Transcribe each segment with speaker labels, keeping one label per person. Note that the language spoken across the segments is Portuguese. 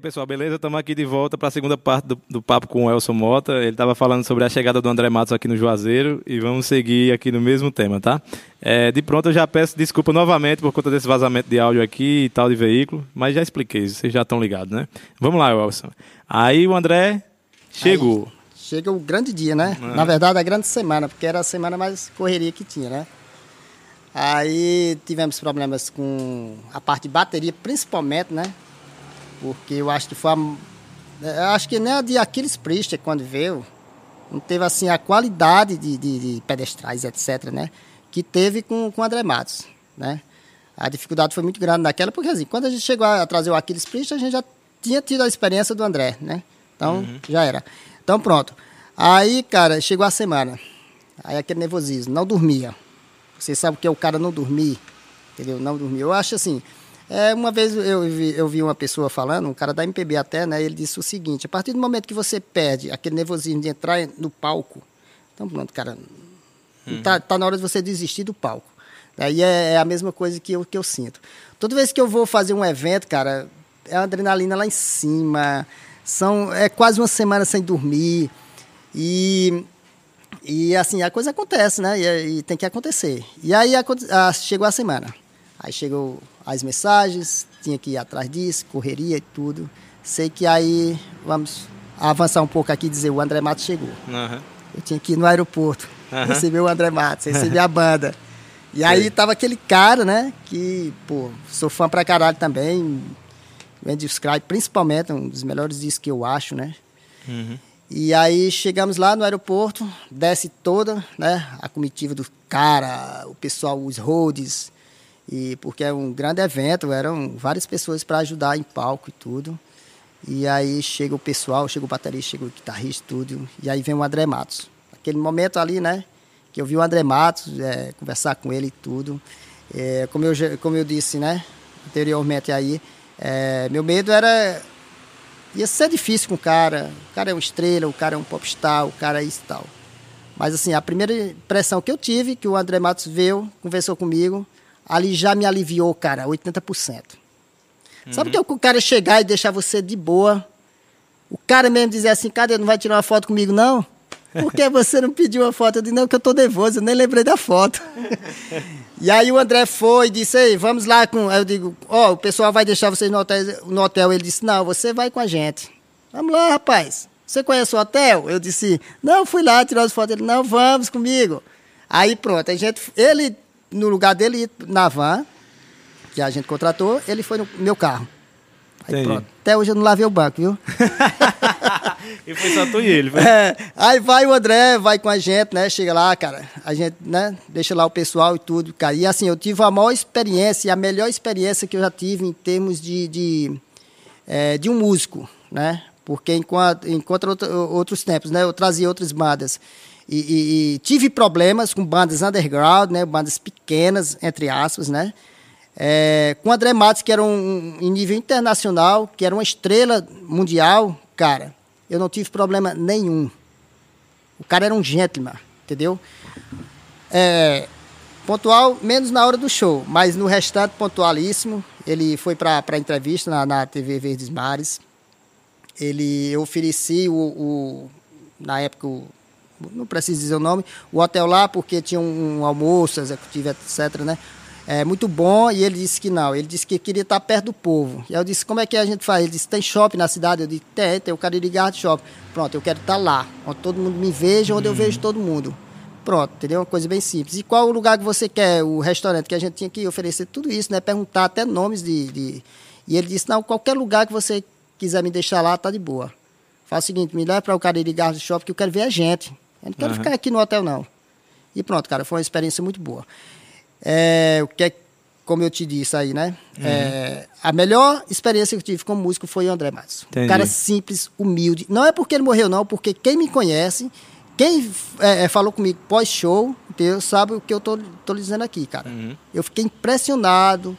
Speaker 1: E aí, pessoal, beleza? Estamos aqui de volta para a segunda parte do, do, papo com o Elson Mota. Ele estava falando sobre a chegada do André Matos aqui no Juazeiro e vamos seguir aqui no mesmo tema, tá? É, de pronto, eu já peço desculpa novamente por conta desse vazamento de áudio aqui e tal de veículo, mas já expliquei, vocês já estão ligados, né? Vamos lá, Elson. Aí o André chegou. Aí,
Speaker 2: chega o grande dia, né? É. Na verdade, a grande semana, porque era a semana mais correria que tinha, né? Aí tivemos problemas com a parte de bateria, principalmente, né? Porque eu acho que foi a, eu acho que nem a de Aquiles Priester, quando veio, não teve assim a qualidade de, de, de pedestrais, etc, né? Que teve com, com o André Matos, né? A dificuldade foi muito grande naquela, porque assim, quando a gente chegou a trazer o Aquiles Priester, a gente já tinha tido a experiência do André, né? Então, uhum. já era. Então, pronto. Aí, cara, chegou a semana. Aí aquele nervosismo, não dormia. Você sabe o que é o cara não dormir, entendeu? Não dormir. Eu acho assim, é, uma vez eu vi, eu vi uma pessoa falando, um cara da MPB até, né? Ele disse o seguinte: a partir do momento que você perde aquele nervosismo de entrar no palco, então pronto, cara, uhum. tá, tá na hora de você desistir do palco. Aí é, é, a mesma coisa que eu, que eu sinto. Toda vez que eu vou fazer um evento, cara, é a adrenalina lá em cima, são, é quase uma semana sem dormir. E, e assim, a coisa acontece, né? E, e tem que acontecer. E aí a, a, chegou a semana. Aí chegou as mensagens, tinha que ir atrás disso, correria e tudo. Sei que aí, vamos avançar um pouco aqui e dizer, o André Matos chegou. Uhum. Eu tinha que ir no aeroporto, uhum. receber o André Matos, receber a banda. E aí tava aquele cara, né, que, pô, sou fã pra caralho também, Andy Sky, principalmente, um dos melhores discos que eu acho, né. Uhum. E aí chegamos lá no aeroporto, desce toda, né, a comitiva do cara, o pessoal, os roads, e porque é um grande evento, eram várias pessoas para ajudar em palco e tudo. E aí chega o pessoal, chega o baterista, chega o guitarrista, tudo. E aí vem o André Matos. Aquele momento ali, né? Que eu vi o André Matos, é, conversar com ele e tudo. É, como, eu, como eu disse, né? Anteriormente aí, é, meu medo era. Ia ser difícil com o cara. O cara é uma estrela, o cara é um popstar, o cara é isso e tal. Mas assim, a primeira impressão que eu tive, que o André Matos veio, conversou comigo, ali já me aliviou, cara, 80%. Uhum. Sabe que é o cara chegar e deixar você de boa? O cara mesmo dizer assim, cadê, não vai tirar uma foto comigo, não? Por que você não pediu uma foto? Eu disse, não, que eu tô nervoso, eu nem lembrei da foto. e aí o André foi e disse, ei, vamos lá com... Aí eu digo, ó, oh, o pessoal vai deixar vocês no hotel, no hotel. Ele disse, não, você vai com a gente. Vamos lá, rapaz. Você conhece o hotel? Eu disse, não, fui lá tirar as fotos. Ele, não, vamos comigo. Aí pronto, a gente, ele no lugar dele ir na van, que a gente contratou, ele foi no meu carro. Aí pronto. Até hoje eu não lavei o banco, viu?
Speaker 1: e foi só tu e ele, foi?
Speaker 2: É, aí vai o André, vai com a gente, né? Chega lá, cara, a gente, né? Deixa lá o pessoal e tudo, cara. E assim, eu tive a maior experiência, a melhor experiência que eu já tive em termos de, de, é, de um músico, né? Porque enquanto, enquanto outros tempos, né? Eu trazia outras bandas e, e, e, tive problemas com bandas underground, né, bandas pequenas, entre aspas, né? É, com André Matos, que era um, em nível internacional, que era uma estrela mundial, cara, eu não tive problema nenhum. O cara era um gentleman, entendeu? É, pontual, menos na hora do show, mas no restante, pontualíssimo. Ele foi para a entrevista na, na TV Verdes Mares. Ele, eu ofereci o, o na época, o não preciso dizer o nome, o hotel lá, porque tinha um, um almoço executivo, etc, né? É muito bom, e ele disse que não, ele disse que queria estar perto do povo. E eu disse, como é que a gente faz? Ele disse, tem shopping na cidade? Eu disse, tem, tem o Cariri Garden Shopping. Pronto, eu quero estar lá, onde todo mundo me veja, onde eu vejo todo mundo. Pronto, entendeu? Uma coisa bem simples. E qual o lugar que você quer? O restaurante que a gente tinha que oferecer tudo isso, né? Perguntar até nomes de, de... E ele disse, não, qualquer lugar que você quiser me deixar lá, tá de boa. Faz o seguinte, me leva para o Cariri Garden Shopping que eu quero ver a gente. Eu não quero uhum. ficar aqui no hotel, não. E pronto, cara, foi uma experiência muito boa. É, o que é, como eu te disse aí, né? Uhum. É, a melhor experiência que eu tive como músico foi o André Matos. Um cara simples, humilde. Não é porque ele morreu, não, porque quem me conhece, quem é, é falou comigo pós-show, sabe o que eu tô, tô dizendo aqui, cara. Uhum. Eu fiquei impressionado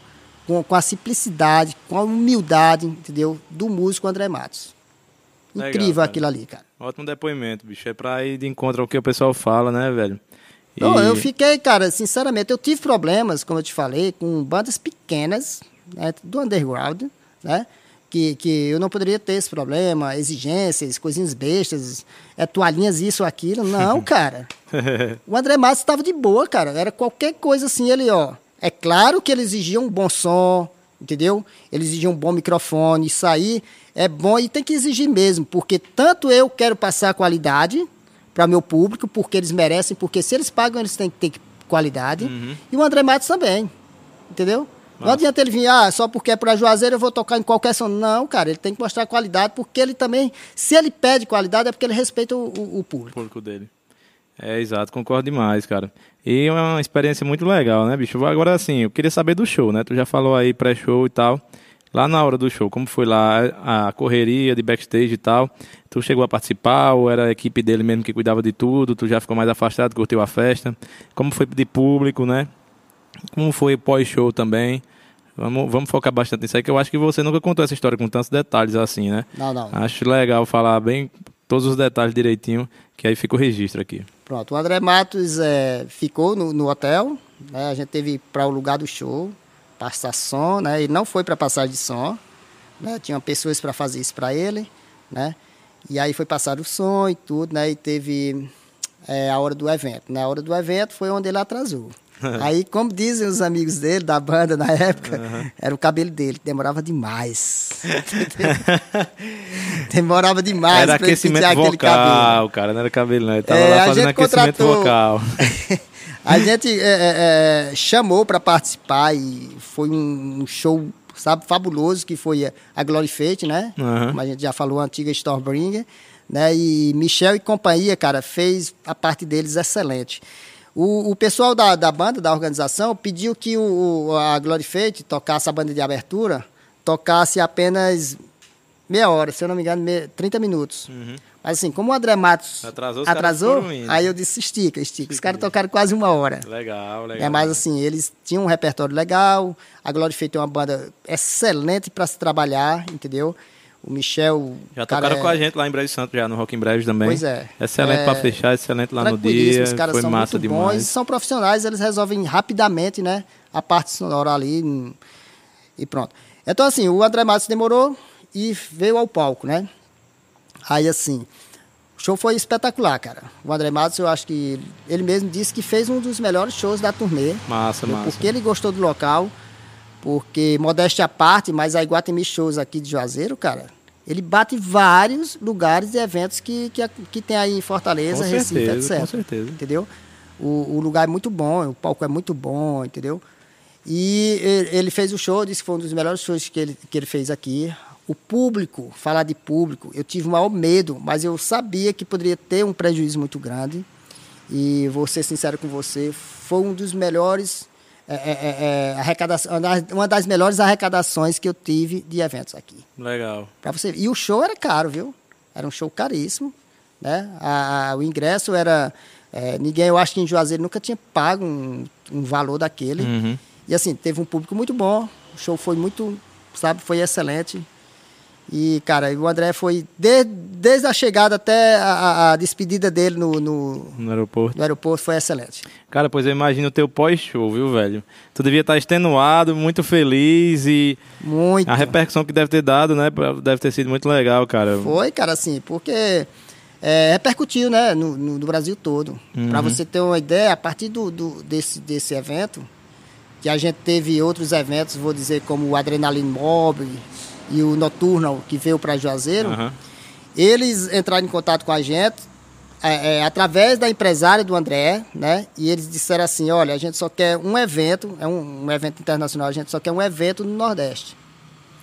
Speaker 2: com, com a simplicidade, com a humildade, entendeu? Do músico André Matos. Incrível Legal, aquilo ali, cara.
Speaker 1: Ótimo depoimento, bicho. É pra ir de encontro ao que o pessoal fala, né, velho?
Speaker 2: E... Não, eu fiquei, cara, sinceramente, eu tive problemas, como eu te falei, com bandas pequenas, né, do underground, né? que, que eu não poderia ter esse problema, exigências, coisinhas bestas, é, toalhinhas, isso, aquilo. Não, cara. o André Matos estava de boa, cara. Era qualquer coisa assim, ele, ó. É claro que ele exigia um bom som, entendeu? Ele exigia um bom microfone, isso aí é bom e tem que exigir mesmo, porque tanto eu quero passar qualidade para meu público, porque eles merecem, porque se eles pagam, eles têm que ter qualidade. Uhum. E o André Matos também, entendeu? Não adianta ele vir, ah, só porque é para Juazeiro eu vou tocar em qualquer som. Não, cara, ele tem que mostrar qualidade, porque ele também, se ele pede qualidade, é porque ele respeita o, o, o público.
Speaker 1: O público dele. É, exato, concordo demais, cara. E é uma experiência muito legal, né, bicho? Agora, assim, eu queria saber do show, né? Tu já falou aí pré-show e tal. Lá na hora do show, como foi lá a correria de backstage e tal? Tu chegou a participar ou era a equipe dele mesmo que cuidava de tudo? Tu já ficou mais afastado, curtiu a festa? Como foi de público, né? Como foi pós-show também? Vamos, vamos focar bastante nisso aí, que eu acho que você nunca contou essa história com tantos detalhes assim, né?
Speaker 2: Não, não.
Speaker 1: Acho legal falar bem todos os detalhes direitinho, que aí fica o registro aqui.
Speaker 2: Pronto, o André Matos é, ficou no, no hotel, né? a gente teve para o lugar do show, passar som, né? Ele não foi para passagem de som, né? Tinha pessoas para fazer isso para ele, né? E aí foi passar o som e tudo, né? E teve é, a hora do evento. Na né? hora do evento foi onde ele atrasou. Aí, como dizem os amigos dele, da banda na época, uhum. era o cabelo dele, demorava demais. demorava demais.
Speaker 1: Era aquecimento vocal, cara, não era cabelo, não. Ele tava é, lá fazendo aquecimento contratou... vocal.
Speaker 2: a gente é, é, é chamou para participar e foi um show, sabe, fabuloso, que foi a Glory Fate, né? Uhum. Como a gente já falou, a antiga Stormbringer. Né? E Michel e companhia, cara, fez a parte deles excelente. O, o pessoal da, da banda, da organização, pediu que o, a Glory Fate tocasse a banda de abertura, tocasse apenas meia hora, se eu não me engano, meia, 30 minutos. Uhum. Mas assim, como o André Matos atrasou, atrasou aí eu disse estica, estica. Os caras tocaram quase uma hora.
Speaker 1: Legal, legal.
Speaker 2: É, mas assim, eles tinham um repertório legal, a Glory Fate é uma banda excelente para se trabalhar, entendeu? O Michel.
Speaker 1: Já tocaram é... com a gente lá em Brejo Santo, já no Rock em Brejo também.
Speaker 2: Pois é.
Speaker 1: Excelente é... para fechar, excelente lá no dia. Os caras Foi são massa muito demais. bons.
Speaker 2: São profissionais, eles resolvem rapidamente, né? A parte sonora ali e pronto. Então, assim, o André Matos demorou e veio ao palco, né? Aí, assim, o show foi espetacular, cara. O André Matos, eu acho que ele mesmo disse que fez um dos melhores shows da turnê.
Speaker 1: Massa,
Speaker 2: né?
Speaker 1: massa.
Speaker 2: Porque ele gostou do local. Porque, modéstia à parte, mas a Iguatemi Shows aqui de Juazeiro, cara, ele bate vários lugares e eventos que, que, que tem aí em Fortaleza,
Speaker 1: com
Speaker 2: Recife,
Speaker 1: certeza,
Speaker 2: etc.
Speaker 1: Com certeza.
Speaker 2: Entendeu? O, o, lugar é muito bom, o palco é muito bom, entendeu? E ele fez o show, disse que foi um dos melhores shows que ele, que ele fez aqui. O público, falar de público, eu tive o maior medo, mas eu sabia que poderia ter um prejuízo muito grande. E vou ser sincero com você, foi um dos melhores é, é, é, é arrecadação, uma das melhores arrecadações que eu tive de eventos aqui.
Speaker 1: Legal.
Speaker 2: Para você. E o show era caro, viu? Era um show caríssimo, né? A, a, o ingresso era é, ninguém, eu acho que em Juazeiro nunca tinha pago um, um valor daquele. Uhum. E assim, teve um público muito bom. O show foi muito, sabe, foi excelente. E, cara, o André foi, de, desde a chegada até a, a despedida dele no, no,
Speaker 1: no, aeroporto.
Speaker 2: no aeroporto, foi excelente.
Speaker 1: Cara, pois eu imagino o teu pós-show, viu, velho? Tu devia estar extenuado, muito feliz e...
Speaker 2: Muito.
Speaker 1: A repercussão que deve ter dado, né? Deve ter sido muito legal, cara.
Speaker 2: Foi, cara, assim, porque é, repercutiu, né? No, no, no Brasil todo. Uhum. Para você ter uma ideia, a partir do, do, desse, desse evento, que a gente teve outros eventos, vou dizer, como o Adrenaline Mob, e o Noturno, que veio para Juazeiro, uhum. eles entraram em contato com a gente é, é, através da empresária do André, né? E eles disseram assim, olha, a gente só quer um evento, é um, um evento internacional, a gente só quer um evento no Nordeste.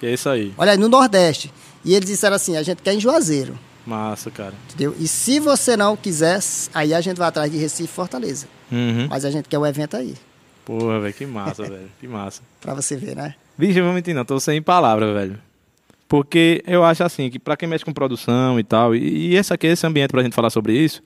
Speaker 1: E é isso aí.
Speaker 2: Olha, no Nordeste. E eles disseram assim, a gente quer em Juazeiro.
Speaker 1: Massa, cara.
Speaker 2: Entendeu? E se você não quiser, aí a gente vai atrás de Recife e Fortaleza. Uhum. Mas a gente quer o evento aí.
Speaker 1: Porra, velho, que massa, velho. Que massa.
Speaker 2: pra você ver, né?
Speaker 1: Vixe, eu vou mentir, não. Tô sem palavras, velho. Porque eu acho assim, que para quem mexe com produção e tal, e, e esse aqui, esse ambiente pra gente falar sobre isso,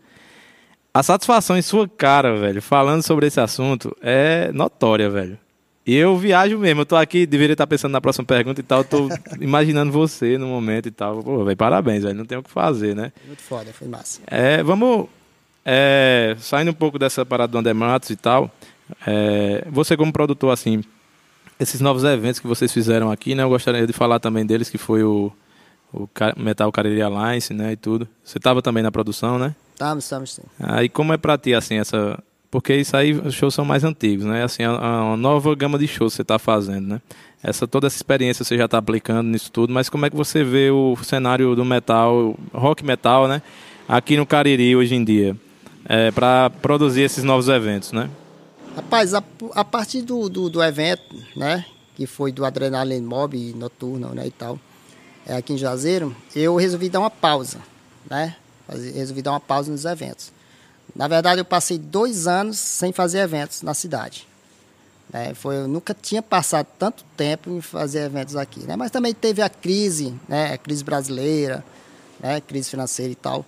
Speaker 1: a satisfação em sua cara, velho, falando sobre esse assunto, é notória, velho. E eu viajo mesmo, eu tô aqui, deveria estar pensando na próxima pergunta e tal, eu tô imaginando você no momento e tal. Pô, velho, parabéns, velho, não tem o que fazer, né?
Speaker 2: Muito foda, foi massa.
Speaker 1: É, vamos, é, saindo um pouco dessa parada do André Matos e tal, é, você como produtor, assim, esses novos eventos que vocês fizeram aqui, né? Eu gostaria de falar também deles, que foi o, o Metal Cariri Alliance, né? E tudo. Você estava também na produção, né?
Speaker 2: Estamos, estamos sim.
Speaker 1: Aí como é pra ti, assim, essa... Porque isso aí, os shows são mais antigos, né? Assim, a, a uma nova gama de shows que você está fazendo, né? Essa, toda essa experiência você já está aplicando nisso tudo, mas como é que você vê o cenário do metal, rock metal, né? Aqui no Cariri hoje em dia, é, para produzir esses novos eventos, né?
Speaker 2: Rapaz, a, a partir do, do, do, evento, né, que foi do Adrenaline Mob noturno, né, e tal, é, aqui em Juazeiro, eu resolvi dar uma pausa, né, resolvi dar uma pausa nos eventos. Na verdade, eu passei dois anos sem fazer eventos na cidade. Né, foi, eu nunca tinha passado tanto tempo em fazer eventos aqui, né, mas também teve a crise, né, a crise brasileira, né, crise financeira e tal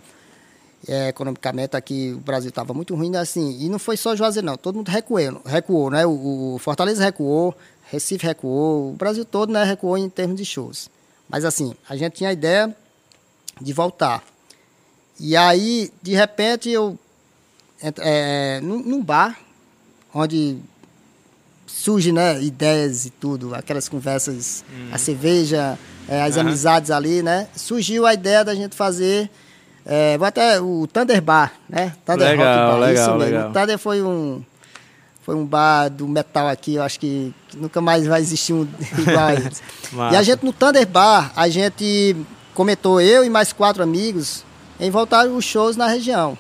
Speaker 2: é, economicamente aqui o Brasil estava muito ruim, né, assim, e não foi só Juazeiro não, todo mundo recuou, recuou né, o, o, Fortaleza recuou, Recife recuou, o Brasil todo né, recuou em termos de shows. Mas assim, a gente tinha a ideia de voltar. E aí, de repente, eu é, num, num bar, onde surge né, ideias e tudo, aquelas conversas, uhum. a cerveja, é, as uhum. amizades ali, né? Surgiu a ideia da gente fazer é, vou até o Thunder Bar, né? Thunder
Speaker 1: legal,
Speaker 2: Rock
Speaker 1: Bar, legal, isso mesmo.
Speaker 2: Legal. O Thunder foi um foi um bar do metal aqui, eu acho que, que nunca mais vai existir um igual a e a gente no Thunder Bar, a gente comentou eu e mais quatro amigos em voltar os shows na região.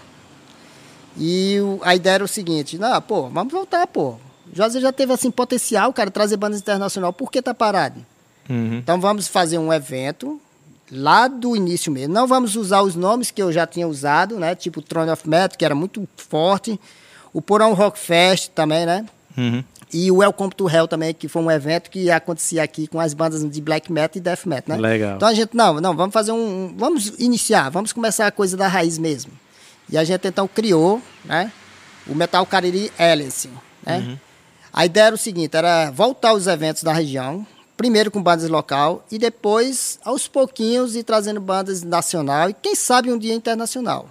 Speaker 2: E o, a ideia era o seguinte, não, pô, vamos voltar, pô. José já teve assim potencial, cara, trazer bandas internacional, por que tá parado? Uhum. Então vamos fazer um evento lá do início mesmo. Não vamos usar os nomes que eu já tinha usado, né? Tipo Throne of Metal, que era muito forte. O Porão Rock Fest também, né? Uhum. E o Welcome to Hell também, que foi um evento que acontecia aqui com as bandas de black metal e death metal, né?
Speaker 1: Legal.
Speaker 2: Então a gente, não, não, vamos fazer um, vamos iniciar, vamos começar a coisa da raiz mesmo. E a gente então criou, né? O Metal Cariri Alice, né? Uhum. A ideia era o seguinte, era voltar aos eventos da região, primeiro com bandas local e depois, aos pouquinhos, ir trazendo bandas nacional e quem sabe um dia internacional,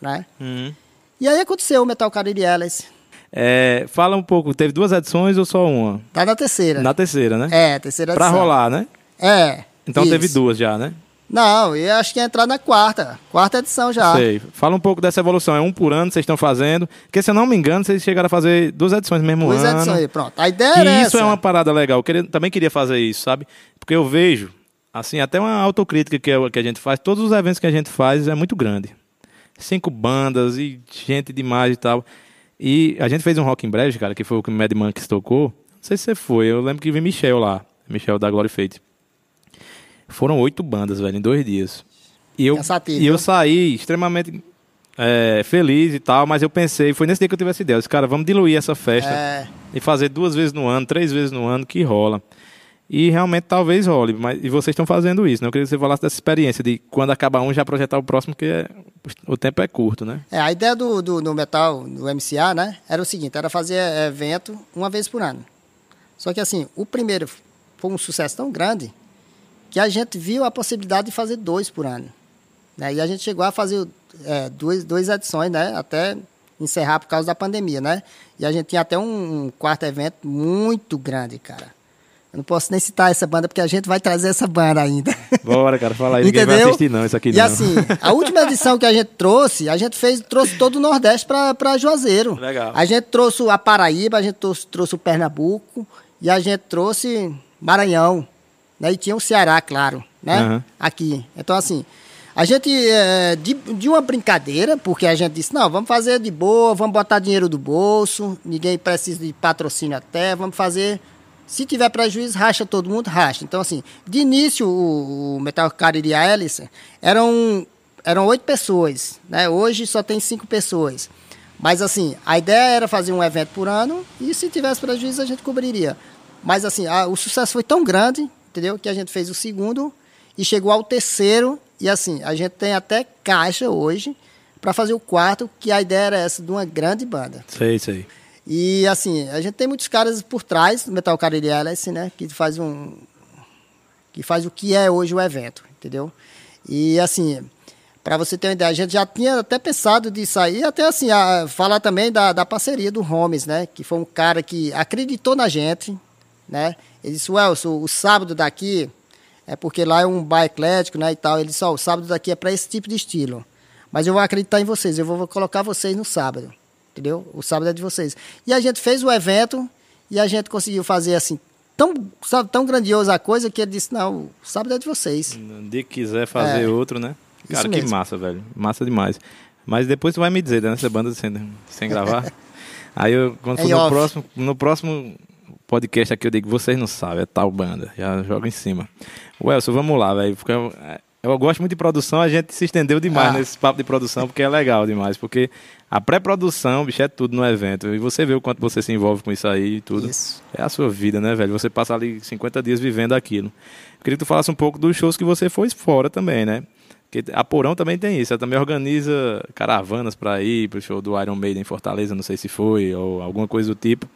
Speaker 2: né? Uhum. E aí aconteceu o Metal Cariri Alice.
Speaker 1: É, fala um pouco, teve duas edições ou só uma?
Speaker 2: Tá na terceira.
Speaker 1: Na terceira, né?
Speaker 2: É, terceira
Speaker 1: edição. Pra rolar, né?
Speaker 2: É.
Speaker 1: Então isso. teve duas já, né?
Speaker 2: Não, eu acho que ia entrar na quarta. Quarta edição já.
Speaker 1: Sei. Fala um pouco dessa evolução. É um por ano que vocês estão fazendo. Porque, se eu não me engano, vocês chegaram a fazer duas edições no mesmo
Speaker 2: duas
Speaker 1: ano.
Speaker 2: Duas edições, pronto. A ideia
Speaker 1: que
Speaker 2: é
Speaker 1: isso
Speaker 2: essa.
Speaker 1: é uma parada legal. Eu queria, também queria fazer isso, sabe? Porque eu vejo, assim, até uma autocrítica que, é, que a gente faz. Todos os eventos que a gente faz é muito grande. Cinco bandas e gente demais e tal. E a gente fez um Rock em Breve, cara, que foi o que o Mad Monkeys tocou. Não sei se você foi. Eu lembro que vi Michel lá. Michel da Glory Fate. Foram oito bandas, velho, em dois dias. E eu, e eu saí extremamente é, feliz e tal, mas eu pensei, foi nesse dia que eu tive essa ideia. Eu disse, cara, vamos diluir essa festa é. e fazer duas vezes no ano, três vezes no ano, que rola. E realmente talvez role, mas e vocês estão fazendo isso, né? Eu queria que você falasse dessa experiência de quando acabar um já projetar o próximo, que é, o tempo é curto, né?
Speaker 2: É, a ideia do, do, do metal, do MCA, né? Era o seguinte, era fazer evento uma vez por ano. Só que assim, o primeiro foi um sucesso tão grande que a gente viu a possibilidade de fazer dois por ano. Né? E a gente chegou a fazer é, duas, duas edições, né? Até encerrar por causa da pandemia, né? E a gente tinha até um, um quarto evento muito grande, cara. Eu não posso nem citar essa banda, porque a gente vai trazer essa banda ainda.
Speaker 1: Bora, cara, fala aí. Entendeu? Ninguém vai assistir não, isso aqui
Speaker 2: e
Speaker 1: não.
Speaker 2: E assim, a última edição que a gente trouxe, a gente fez, trouxe todo o Nordeste para Juazeiro.
Speaker 1: Legal.
Speaker 2: A gente trouxe a Paraíba, a gente trouxe, trouxe o Pernambuco e a gente trouxe Maranhão. Né? E tinha o Ceará, claro, né? Uhum. Aqui. Então, assim, a gente, é, de, de uma brincadeira, porque a gente disse, não, vamos fazer de boa, vamos botar dinheiro do bolso, ninguém precisa de patrocínio até, vamos fazer... Se tiver prejuízo, racha todo mundo, racha. Então, assim, de início, o, o Metal Cariri Alice eram, eram oito pessoas, né? Hoje só tem cinco pessoas. Mas, assim, a ideia era fazer um evento por ano e se tivesse prejuízo, a gente cobriria. Mas, assim, a, o sucesso foi tão grande, entendeu? Que a gente fez o segundo e chegou ao terceiro e assim, a gente tem até caixa hoje para fazer o quarto, que a ideia era essa, de uma grande banda.
Speaker 1: Sei, sei.
Speaker 2: E assim, a gente tem muitos caras por trás do Metal Cariri Alice, né? Que faz um. que faz o que é hoje o evento, entendeu? E assim, para você ter uma ideia, a gente já tinha até pensado de sair, até assim, falar também da, da parceria do Holmes, né? Que foi um cara que acreditou na gente, né? Ele disse, Welson, o sábado daqui é porque lá é um bar eclético, né, e tal. Ele disse, ó, o sábado daqui é para esse tipo de estilo. Mas eu vou acreditar em vocês, eu vou colocar vocês no sábado, entendeu? O sábado é de vocês. E a gente fez o evento e a gente conseguiu fazer assim, tão, sabe, tão grandiosa a coisa que ele disse, não, o sábado é de vocês.
Speaker 1: Que quiser fazer é, outro, né? Cara, que massa, velho. Massa demais. Mas depois tu vai me dizer, né, nessa banda sem, sem gravar. Aí eu, quando for no próximo, no próximo podcast aqui, eu digo, vocês não sabem, é tal banda. Já joga em cima. Welson, vamos lá, velho. Eu gosto muito de produção, a gente se estendeu demais ah. nesse papo de produção, porque é legal demais. Porque a pré-produção, bicho, é tudo no evento. E você vê o quanto você se envolve com isso aí e tudo. Isso. É a sua vida, né, velho? Você passa ali 50 dias vivendo aquilo. Eu queria que tu falasse um pouco dos shows que você foi fora também, né? Porque a Porão também tem isso. Ela também organiza caravanas para ir pro show do Iron Maiden em Fortaleza, não sei se foi, ou alguma coisa do tipo.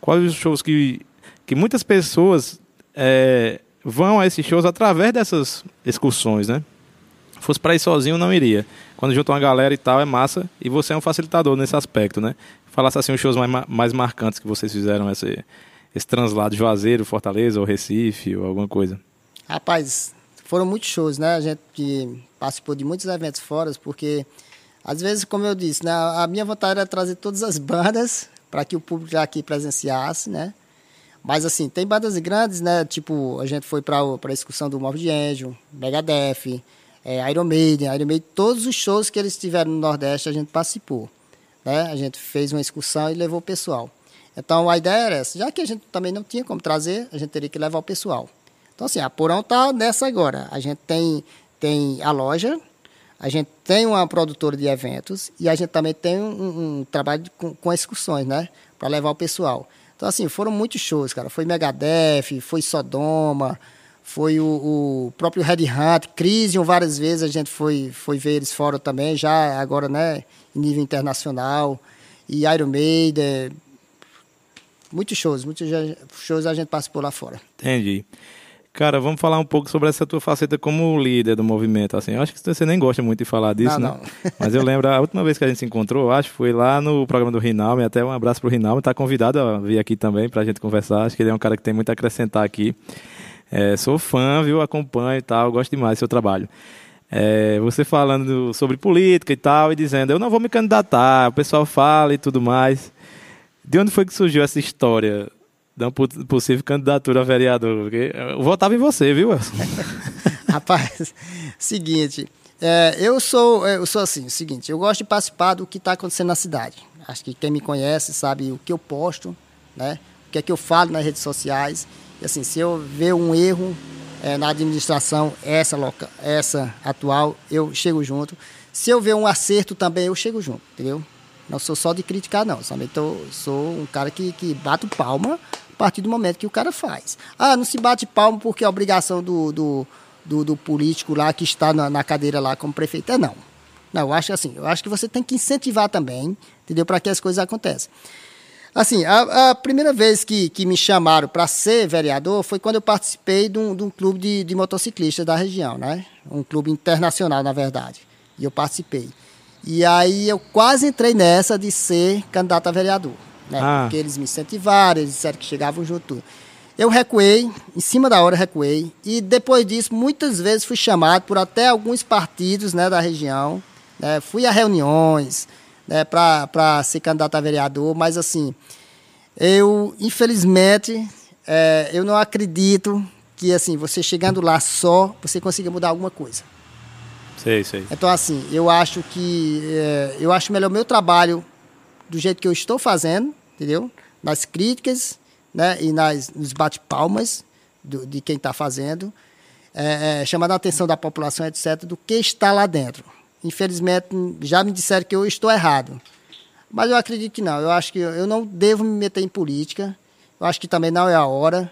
Speaker 1: Quais os shows que, que muitas pessoas é, vão a esses shows através dessas excursões, né? Se fosse para ir sozinho, não iria. Quando junta uma galera e tal, é massa. E você é um facilitador nesse aspecto, né? Falasse assim os shows mais, mais marcantes que vocês fizeram, esse, esse translado Juazeiro, Fortaleza, ou Recife, ou alguma coisa.
Speaker 2: Rapaz, foram muitos shows, né? A gente participou de muitos eventos fora, porque às vezes, como eu disse, né, a minha vontade era trazer todas as bandas para que o público aqui presenciasse, né? Mas assim, tem bandas grandes, né? Tipo, a gente foi para a excursão do Morbid Angel, Megadeth, é, Iron Maiden, Iron Maiden, todos os shows que eles tiveram no Nordeste a gente participou. Né? A gente fez uma excursão e levou o pessoal. Então a ideia era essa, já que a gente também não tinha como trazer, a gente teria que levar o pessoal. Então assim, a Porão tá nessa agora. A gente tem, tem a loja, a gente tem uma produtora de eventos e a gente também tem um, um trabalho com, com excursões, né? Para levar o pessoal. Então, assim, foram muitos shows, cara. Foi Megadeth, foi Sodoma, foi o, o próprio Red Hunt, Crisium, várias vezes a gente foi, foi ver eles fora também, já agora, né, em nível internacional. E Iron Maiden, muitos shows, muitos shows a gente participou lá fora.
Speaker 1: Entendi. Cara, vamos falar um pouco sobre essa tua faceta como líder do movimento. Assim, eu acho que você nem gosta muito de falar disso, não, né? Não. Mas eu lembro, a última vez que a gente se encontrou, acho que foi lá no programa do Rinalme. Até um abraço pro Rinalme. Está convidado a vir aqui também para a gente conversar. Acho que ele é um cara que tem muito a acrescentar aqui. É, sou fã, viu? Acompanho e tal. Gosto demais do seu trabalho. É, você falando sobre política e tal, e dizendo, eu não vou me candidatar, o pessoal fala e tudo mais. De onde foi que surgiu essa história da possível candidatura a vereador. Porque eu votava em você, viu?
Speaker 2: Rapaz, seguinte, é, eu sou eu sou assim, o seguinte, eu gosto de participar do que está acontecendo na cidade. Acho que quem me conhece sabe o que eu posto, né? O que é que eu falo nas redes sociais. E assim, se eu ver um erro é, na administração, essa loca, essa atual, eu chego junto. Se eu ver um acerto também, eu chego junto, entendeu? Não sou só de criticar, não. Somente tô, sou um cara que, que bato palma partir do momento que o cara faz. Ah, não se bate palmo porque é obrigação do, do, do, do político lá que está na, na, cadeira lá como prefeito. É não. Não, eu acho assim, eu acho que você tem que incentivar também, entendeu? Para que as coisas aconteçam. Assim, a, a, primeira vez que, que me chamaram para ser vereador foi quando eu participei de um, de um clube de, de motociclistas da região, né? Um clube internacional, na verdade. E eu participei. E aí eu quase entrei nessa de ser candidato a vereador né? Ah. Porque eles me incentivaram, eles disseram que chegavam junto. Eu recuei, em cima da hora recuei, e depois disso, muitas vezes fui chamado por até alguns partidos né, da região. Né? Fui a reuniões né, para ser candidato a vereador, mas assim, eu, infelizmente, é, eu não acredito que assim, você chegando lá só, você consiga mudar alguma coisa.
Speaker 1: Sei, sei.
Speaker 2: Então, assim, eu acho que é, eu acho melhor o meu trabalho do jeito que eu estou fazendo, entendeu? Nas críticas né? e nas, nos bate-palmas de quem está fazendo, é, é, chamando a atenção da população, etc., do que está lá dentro. Infelizmente, já me disseram que eu estou errado. Mas eu acredito que não. Eu acho que eu não devo me meter em política. Eu acho que também não é a hora.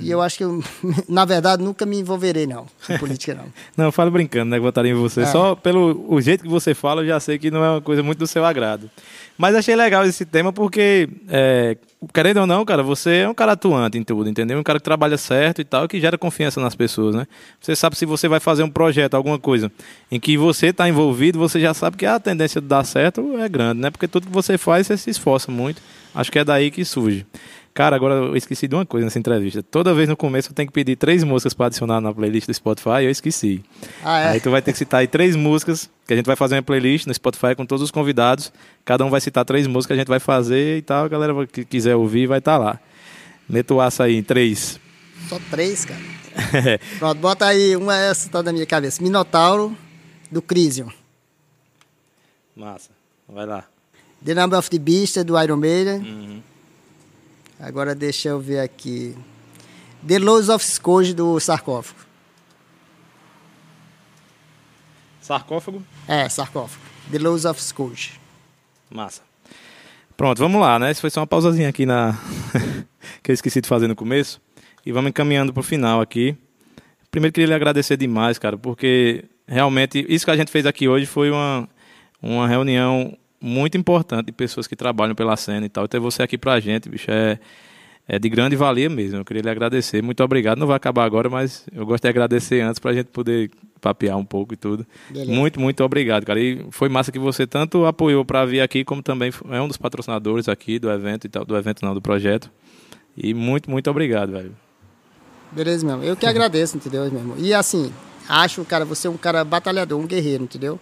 Speaker 2: E eu acho que eu, na verdade, nunca me envolverei, não, em política, não.
Speaker 1: não, eu falo brincando, né, que votaria em você. É. Só pelo o jeito que você fala, eu já sei que não é uma coisa muito do seu agrado. Mas achei legal esse tema porque, é, querendo ou não, cara, você é um cara atuante em tudo, entendeu? Um cara que trabalha certo e tal, que gera confiança nas pessoas, né? Você sabe se você vai fazer um projeto, alguma coisa, em que você está envolvido, você já sabe que a tendência de dar certo é grande, né? Porque tudo que você faz, você se esforça muito. Acho que é daí que surge. Cara, agora eu esqueci de uma coisa nessa entrevista. Toda vez no começo eu tenho que pedir três músicas para adicionar na playlist do Spotify e eu esqueci. Ah, é? Aí tu vai ter que citar aí três músicas, que a gente vai fazer uma playlist no Spotify com todos os convidados. Cada um vai citar três músicas, a gente vai fazer e tal. A galera que quiser ouvir vai estar tá lá. Meta o aço aí três.
Speaker 2: Só três, cara. Pronto, bota aí uma essa tá na minha cabeça. Minotauro do Crisium.
Speaker 1: Massa. Vai lá.
Speaker 2: The Number of the Beast é do Iron Maiden. Uhum. Agora deixa eu ver aqui. The Lows of Scourge do Sarcófago.
Speaker 1: Sarcófago?
Speaker 2: É, sarcófago. The Lows of Scourge.
Speaker 1: Massa. Pronto, vamos lá, né? Isso foi só uma pausazinha aqui na que eu esqueci de fazer no começo. E vamos encaminhando para o final aqui. Primeiro queria lhe agradecer demais, cara, porque realmente isso que a gente fez aqui hoje foi uma, uma reunião muito importante de pessoas que trabalham pela cena e tal. Ter você aqui pra gente, bicho, é, é de grande valia mesmo. Eu queria lhe agradecer. Muito obrigado. Não vai acabar agora, mas eu gosto de agradecer antes pra gente poder papear um pouco e tudo. Beleza. Muito, muito obrigado, cara. E foi massa que você tanto apoiou para vir aqui, como também é um dos patrocinadores aqui do evento e tal, do evento não, do projeto. E muito, muito obrigado, velho.
Speaker 2: Beleza, mesmo. Eu que agradeço, entendeu, meu irmão? E assim, acho, cara, você é um cara batalhador, um guerreiro, entendeu?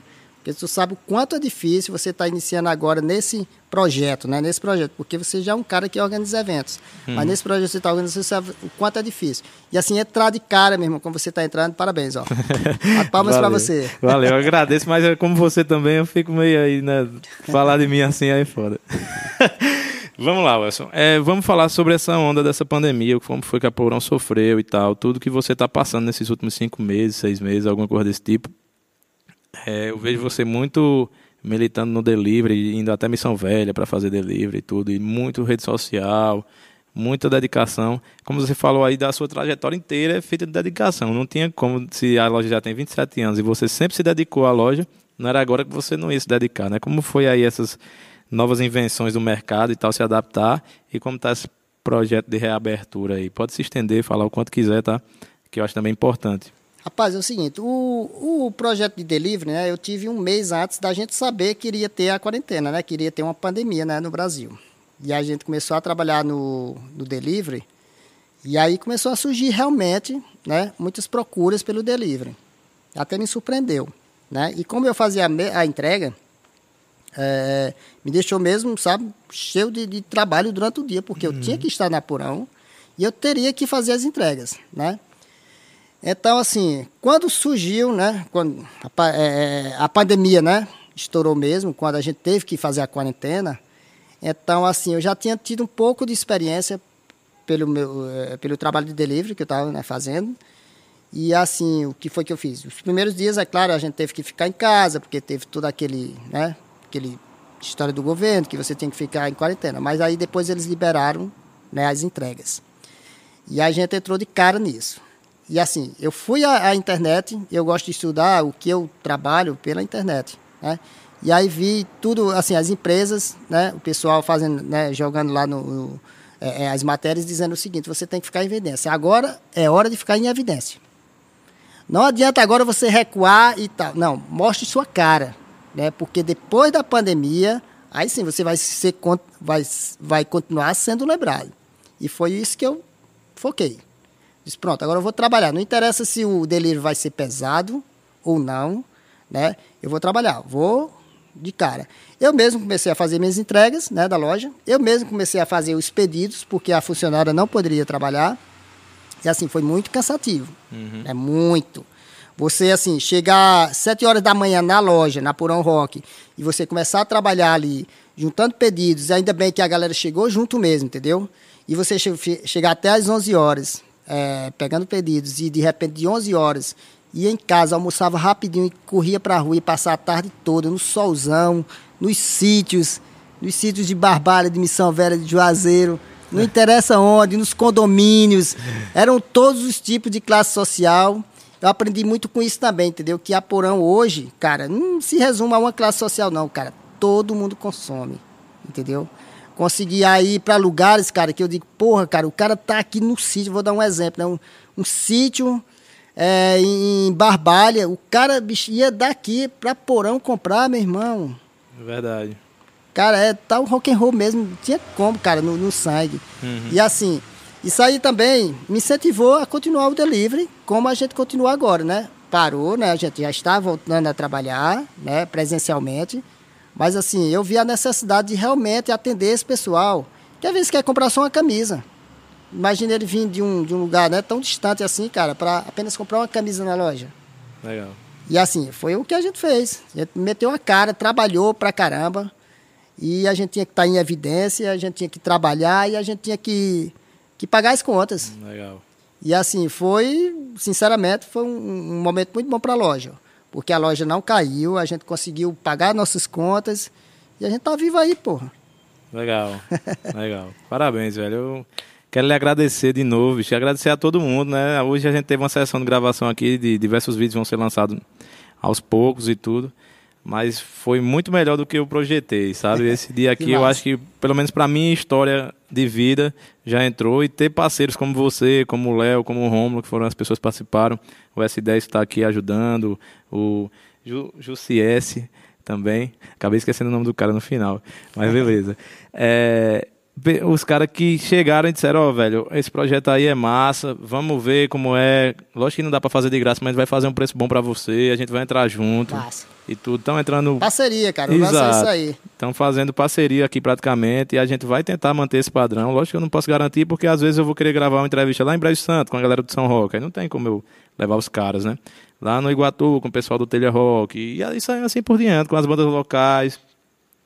Speaker 2: Porque tu sabe o quanto é difícil você estar tá iniciando agora nesse projeto, né? Nesse projeto, porque você já é um cara que organiza eventos. Hum. Mas nesse projeto você está organizando, você sabe o quanto é difícil. E assim, entrar de cara, meu irmão, como você está entrando, parabéns, ó. palmas para você.
Speaker 1: Valeu, eu agradeço, mas como você também, eu fico meio aí, né? Falar de mim assim aí foda. Vamos lá, Wilson. É, vamos falar sobre essa onda dessa pandemia, como foi que a Porão sofreu e tal, tudo que você está passando nesses últimos cinco meses, seis meses, alguma coisa desse tipo. É, eu vejo você muito militando no delivery, indo até Missão Velha para fazer delivery e tudo, e muito rede social, muita dedicação. Como você falou aí, da sua trajetória inteira é feita de dedicação. Não tinha como, se a loja já tem 27 anos e você sempre se dedicou à loja, não era agora que você não ia se dedicar, né? Como foi aí essas novas invenções do mercado e tal, se adaptar e como está esse projeto de reabertura aí. Pode se estender, falar o quanto quiser, tá? Que eu acho também importante.
Speaker 2: Rapaz, é o seguinte, o, o projeto de delivery, né, eu tive um mês antes da gente saber que iria ter a quarentena, né, que iria ter uma pandemia, né, no Brasil. E a gente começou a trabalhar no, no delivery, e aí começou a surgir realmente, né, muitas procuras pelo delivery. Até me surpreendeu, né? E como eu fazia a, a entrega, é, me deixou mesmo, sabe, cheio de, de trabalho durante o dia, porque uhum. eu tinha que estar na Porão e eu teria que fazer as entregas, né? Então, assim, quando surgiu, né, quando a, é, a pandemia, né, estourou mesmo, quando a gente teve que fazer a quarentena, então, assim, eu já tinha tido um pouco de experiência pelo meu, é, pelo trabalho de delivery que eu estava né, fazendo, e assim, o que foi que eu fiz? Os primeiros dias, é claro, a gente teve que ficar em casa, porque teve todo aquele, né, aquele história do governo, que você tem que ficar em quarentena. Mas aí depois eles liberaram né, as entregas. E a gente entrou de cara nisso. E assim, eu fui à, à internet, eu gosto de estudar o que eu trabalho pela internet, né? E aí vi tudo, assim, as empresas, né, o pessoal fazendo, né, jogando lá no, no é, é as matérias dizendo o seguinte: você tem que ficar em evidência. Agora é hora de ficar em evidência. Não adianta agora você recuar e tal. Não, mostre sua cara né? Porque depois da pandemia, aí sim você vai ser vai, vai continuar sendo lembrado. E foi isso que eu foquei. Disse, pronto, agora eu vou trabalhar. Não interessa se o delírio vai ser pesado ou não, né? Eu vou trabalhar, vou de cara. Eu mesmo comecei a fazer minhas entregas, né, da loja. Eu mesmo comecei a fazer os pedidos, porque a funcionária não poderia trabalhar. E assim, foi muito cansativo. Uhum. É muito. Você, assim, chegar sete horas da manhã na loja, na Purão Rock, e você começar a trabalhar ali, juntando pedidos, ainda bem que a galera chegou junto mesmo, entendeu? E você che chegar até às 11 horas, é, pegando pedidos, e de repente de 11 horas, ia em casa, almoçava rapidinho e corria para a rua e passar a tarde toda no solzão, nos sítios, nos sítios de Barbalha, de Missão Velha, de Juazeiro, não interessa onde, nos condomínios, eram todos os tipos de classe social eu aprendi muito com isso também, entendeu? Que a Porão hoje, cara, não se resume a uma classe social, não, cara. Todo mundo consome, entendeu? Consegui ir para lugares, cara, que eu digo, porra, cara, o cara tá aqui no sítio, vou dar um exemplo, né? Um, um sítio é, em Barbalha, o cara bicho, ia daqui para Porão comprar, meu irmão.
Speaker 1: Verdade.
Speaker 2: Cara, é tal rock and roll mesmo, tinha como, cara, no, no sangue. Uhum. E assim, isso aí também me incentivou a continuar o delivery, como a gente continua agora, né? Parou, né? A gente já está voltando a trabalhar, né, presencialmente. Mas assim, eu vi a necessidade de realmente atender esse pessoal, que às vezes quer comprar só uma camisa. Imagina ele vir de um, de um lugar né, tão distante assim, cara, para apenas comprar uma camisa na loja.
Speaker 1: Legal.
Speaker 2: E assim, foi o que a gente fez. A gente meteu a cara, trabalhou pra caramba. E a gente tinha que estar tá em evidência, a gente tinha que trabalhar e a gente tinha que, que pagar as contas.
Speaker 1: Legal.
Speaker 2: E assim, foi, sinceramente, foi um, um momento muito bom para a loja. Porque a loja não caiu, a gente conseguiu pagar nossas contas e a gente tá vivo aí, porra.
Speaker 1: Legal, legal. Parabéns, velho. Eu quero lhe agradecer de novo, bicho. Agradecer a todo mundo, né? Hoje a gente teve uma sessão de gravação aqui, de diversos vídeos vão ser lançados aos poucos e tudo. Mas foi muito melhor do que eu projetei, sabe? Esse dia aqui, eu acho que, pelo menos para minha história de vida, já entrou. E ter parceiros como você, como o Léo, como o Romulo, que foram as pessoas que participaram. O S10 está aqui ajudando. O Ju, Jussies também. Acabei esquecendo o nome do cara no final. Mas beleza. É, os caras que chegaram e disseram, ó, oh, velho, esse projeto aí é massa, vamos ver como é. Lógico que não dá para fazer de graça, mas vai fazer um preço bom para você, a gente vai entrar junto.
Speaker 2: Massa.
Speaker 1: E tudo. Estão entrando.
Speaker 2: Parceria, cara. Exato. Vai ser isso aí.
Speaker 1: Estão fazendo parceria aqui praticamente e a gente vai tentar manter esse padrão. Lógico que eu não posso garantir, porque às vezes eu vou querer gravar uma entrevista lá em Brejo Santo com a galera do São Roque. Aí não tem como eu levar os caras, né? Lá no Iguatu, com o pessoal do Telha Rock. E isso aí assim por diante, com as bandas locais,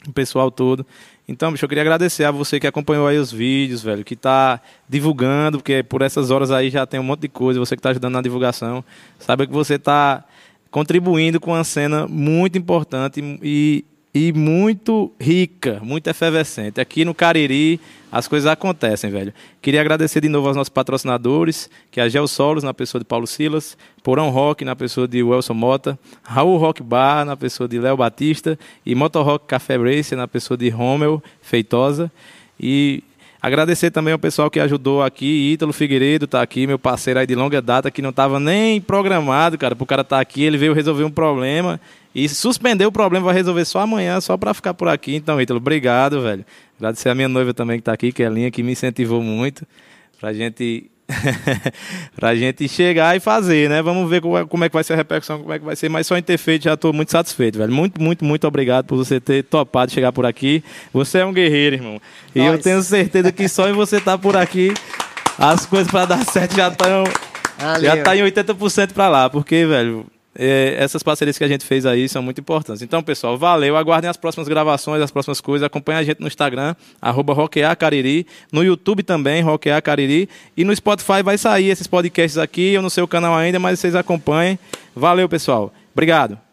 Speaker 1: o pessoal todo. Então, bicho, eu queria agradecer a você que acompanhou aí os vídeos, velho, que tá divulgando, porque por essas horas aí já tem um monte de coisa, você que tá ajudando na divulgação. Sabe que você tá contribuindo com uma cena muito importante e, e muito rica, muito efervescente. Aqui no Cariri as coisas acontecem, velho. Queria agradecer de novo aos nossos patrocinadores, que é a Gel Solos, na pessoa de Paulo Silas, Porão Rock, na pessoa de Wilson Mota, Raul Rock Bar, na pessoa de Léo Batista, e Motor Rock Café Racer, na pessoa de Rommel Feitosa. E Agradecer também ao pessoal que ajudou aqui, Ítalo Figueiredo está aqui, meu parceiro aí de longa data, que não estava nem programado, cara, o cara tá aqui, ele veio resolver um problema e suspendeu o problema, vai resolver só amanhã, só para ficar por aqui. Então, Ítalo, obrigado, velho. Agradecer a minha noiva também que está aqui, que é a Linha, que me incentivou muito para gente pra gente chegar e fazer, né? Vamos ver como é, como é, que vai ser a repercussão, como é que vai ser, mas só em ter feito já estou muito satisfeito, velho. Muito, muito, muito obrigado por você ter topado chegar por aqui. Você é um guerreiro, irmão. E eu tenho certeza que só em você estar tá por aqui, as coisas para dar certo já estão já tá em 80% para lá, porque, velho, é, essas parcerias que a gente fez aí são muito importantes. Então, pessoal, valeu. Aguardem as próximas gravações, as próximas coisas. Acompanhe a gente no Instagram, arroba Cariri. No YouTube também, Roquear Cariri. E no Spotify vai sair esses podcasts aqui. Eu não sei o canal ainda, mas vocês acompanhem. Valeu, pessoal. Obrigado.